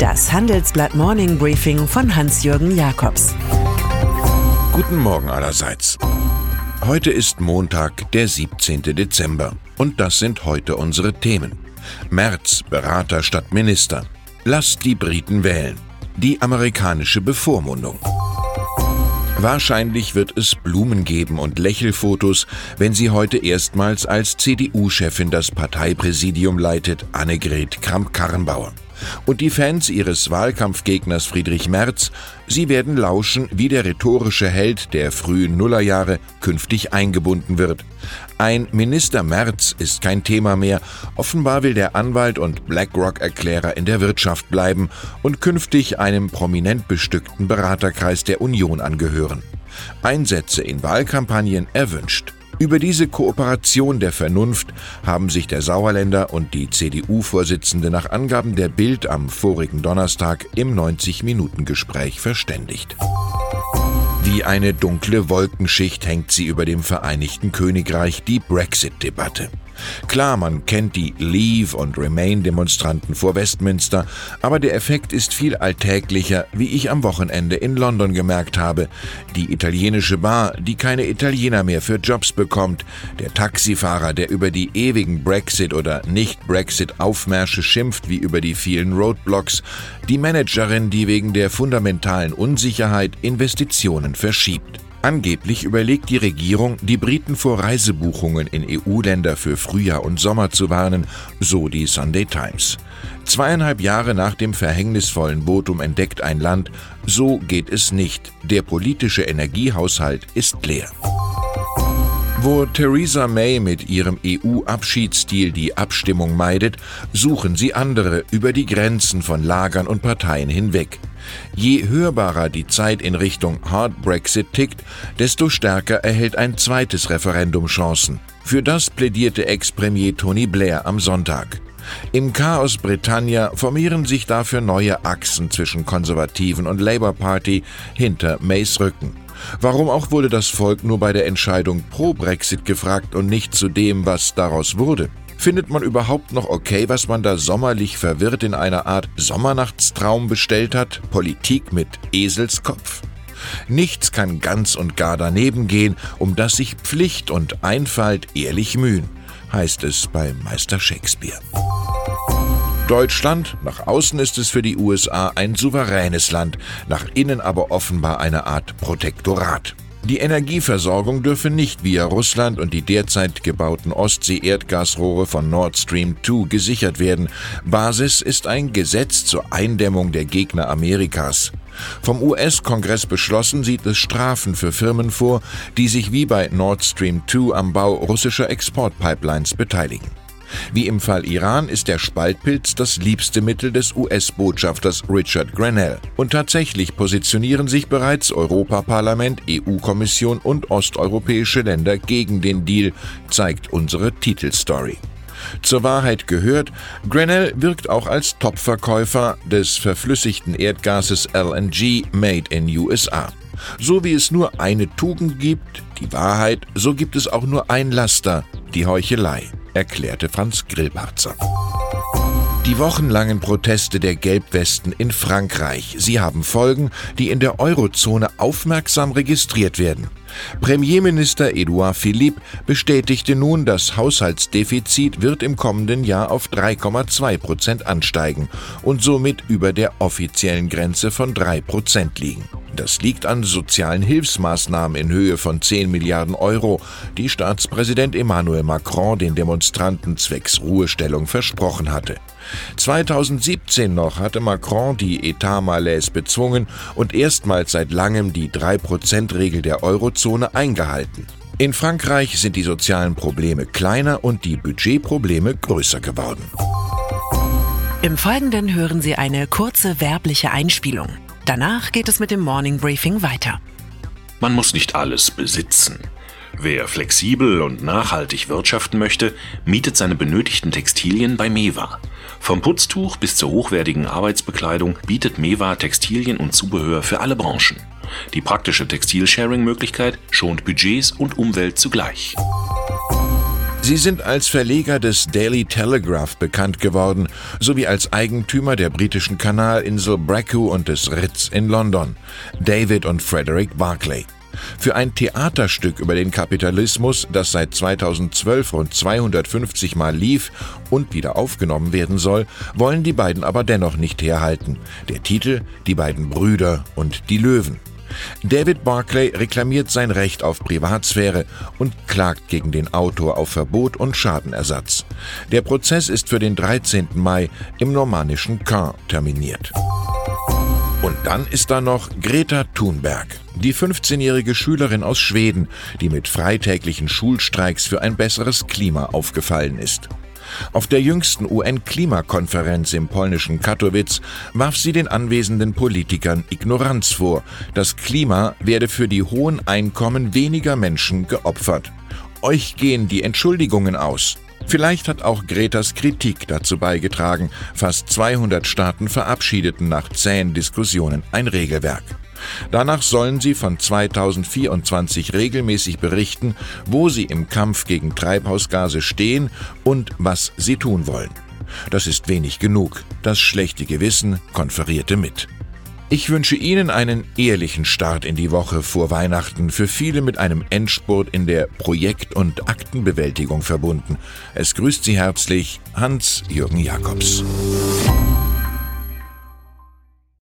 Das Handelsblatt Morning Briefing von Hans-Jürgen Jakobs. Guten Morgen allerseits. Heute ist Montag, der 17. Dezember. Und das sind heute unsere Themen. März, Berater statt Minister. Lasst die Briten wählen. Die amerikanische Bevormundung. Wahrscheinlich wird es Blumen geben und Lächelfotos, wenn sie heute erstmals als CDU-Chefin das Parteipräsidium leitet, Annegret Kramp-Karrenbauer. Und die Fans ihres Wahlkampfgegners Friedrich Merz, sie werden lauschen, wie der rhetorische Held der frühen Nullerjahre künftig eingebunden wird. Ein Minister Merz ist kein Thema mehr. Offenbar will der Anwalt und BlackRock-Erklärer in der Wirtschaft bleiben und künftig einem prominent bestückten Beraterkreis der Union angehören. Einsätze in Wahlkampagnen erwünscht. Über diese Kooperation der Vernunft haben sich der Sauerländer und die CDU-Vorsitzende nach Angaben der Bild am vorigen Donnerstag im 90-Minuten-Gespräch verständigt. Wie eine dunkle Wolkenschicht hängt sie über dem Vereinigten Königreich die Brexit-Debatte. Klar, man kennt die Leave- und Remain-Demonstranten vor Westminster, aber der Effekt ist viel alltäglicher, wie ich am Wochenende in London gemerkt habe. Die italienische Bar, die keine Italiener mehr für Jobs bekommt, der Taxifahrer, der über die ewigen Brexit- oder Nicht-Brexit-Aufmärsche schimpft wie über die vielen Roadblocks, die Managerin, die wegen der fundamentalen Unsicherheit Investitionen verschiebt. Angeblich überlegt die Regierung, die Briten vor Reisebuchungen in EU-Länder für Frühjahr und Sommer zu warnen, so die Sunday Times. Zweieinhalb Jahre nach dem verhängnisvollen Votum entdeckt ein Land, so geht es nicht. Der politische Energiehaushalt ist leer. Wo Theresa May mit ihrem EU-Abschiedsstil die Abstimmung meidet, suchen sie andere über die Grenzen von Lagern und Parteien hinweg. Je hörbarer die Zeit in Richtung Hard Brexit tickt, desto stärker erhält ein zweites Referendum Chancen. Für das plädierte Ex-Premier Tony Blair am Sonntag. Im Chaos Britannia formieren sich dafür neue Achsen zwischen Konservativen und Labour Party hinter Mays Rücken. Warum auch wurde das Volk nur bei der Entscheidung pro Brexit gefragt und nicht zu dem, was daraus wurde? Findet man überhaupt noch okay, was man da sommerlich verwirrt in einer Art Sommernachtstraum bestellt hat? Politik mit Eselskopf? Nichts kann ganz und gar daneben gehen, um das sich Pflicht und Einfalt ehrlich mühen, heißt es bei Meister Shakespeare. Deutschland, nach außen ist es für die USA ein souveränes Land, nach innen aber offenbar eine Art Protektorat. Die Energieversorgung dürfe nicht via Russland und die derzeit gebauten Ostsee-Erdgasrohre von Nord Stream 2 gesichert werden. Basis ist ein Gesetz zur Eindämmung der Gegner Amerikas. Vom US-Kongress beschlossen sieht es Strafen für Firmen vor, die sich wie bei Nord Stream 2 am Bau russischer Exportpipelines beteiligen. Wie im Fall Iran ist der Spaltpilz das liebste Mittel des US-Botschafters Richard Grenell. Und tatsächlich positionieren sich bereits Europaparlament, EU-Kommission und osteuropäische Länder gegen den Deal, zeigt unsere Titelstory. Zur Wahrheit gehört, Grenell wirkt auch als Topverkäufer des verflüssigten Erdgases LNG Made in USA. So wie es nur eine Tugend gibt, die Wahrheit, so gibt es auch nur ein Laster, die Heuchelei erklärte Franz Grillparzer. Die wochenlangen Proteste der Gelbwesten in Frankreich, sie haben Folgen, die in der Eurozone aufmerksam registriert werden. Premierminister Edouard Philippe bestätigte nun, das Haushaltsdefizit wird im kommenden Jahr auf 3,2 Prozent ansteigen und somit über der offiziellen Grenze von 3 Prozent liegen. Das liegt an sozialen Hilfsmaßnahmen in Höhe von 10 Milliarden Euro, die Staatspräsident Emmanuel Macron den Demonstranten zwecks Ruhestellung versprochen hatte. 2017 noch hatte Macron die Etat-Malaise bezwungen und erstmals seit langem die 3%-Regel der Eurozone eingehalten. In Frankreich sind die sozialen Probleme kleiner und die Budgetprobleme größer geworden. Im Folgenden hören Sie eine kurze werbliche Einspielung. Danach geht es mit dem Morning Briefing weiter. Man muss nicht alles besitzen. Wer flexibel und nachhaltig wirtschaften möchte, mietet seine benötigten Textilien bei Mewa. Vom Putztuch bis zur hochwertigen Arbeitsbekleidung bietet Mewa Textilien und Zubehör für alle Branchen. Die praktische Textilsharing-Möglichkeit schont Budgets und Umwelt zugleich. Sie sind als Verleger des Daily Telegraph bekannt geworden, sowie als Eigentümer der britischen Kanalinsel Bracu und des Ritz in London, David und Frederick Barclay. Für ein Theaterstück über den Kapitalismus, das seit 2012 rund 250 Mal lief und wieder aufgenommen werden soll, wollen die beiden aber dennoch nicht herhalten. Der Titel Die beiden Brüder und die Löwen. David Barclay reklamiert sein Recht auf Privatsphäre und klagt gegen den Autor auf Verbot und Schadenersatz. Der Prozess ist für den 13. Mai im normannischen Caen terminiert. Dann ist da noch Greta Thunberg, die 15-jährige Schülerin aus Schweden, die mit freitäglichen Schulstreiks für ein besseres Klima aufgefallen ist. Auf der jüngsten UN-Klimakonferenz im polnischen Katowice warf sie den anwesenden Politikern Ignoranz vor. Das Klima werde für die hohen Einkommen weniger Menschen geopfert. Euch gehen die Entschuldigungen aus. Vielleicht hat auch Gretas Kritik dazu beigetragen. Fast 200 Staaten verabschiedeten nach zähen Diskussionen ein Regelwerk. Danach sollen sie von 2024 regelmäßig berichten, wo sie im Kampf gegen Treibhausgase stehen und was sie tun wollen. Das ist wenig genug. Das schlechte Gewissen konferierte mit. Ich wünsche Ihnen einen ehrlichen Start in die Woche vor Weihnachten, für viele mit einem Endspurt in der Projekt- und Aktenbewältigung verbunden. Es grüßt Sie herzlich Hans-Jürgen Jakobs.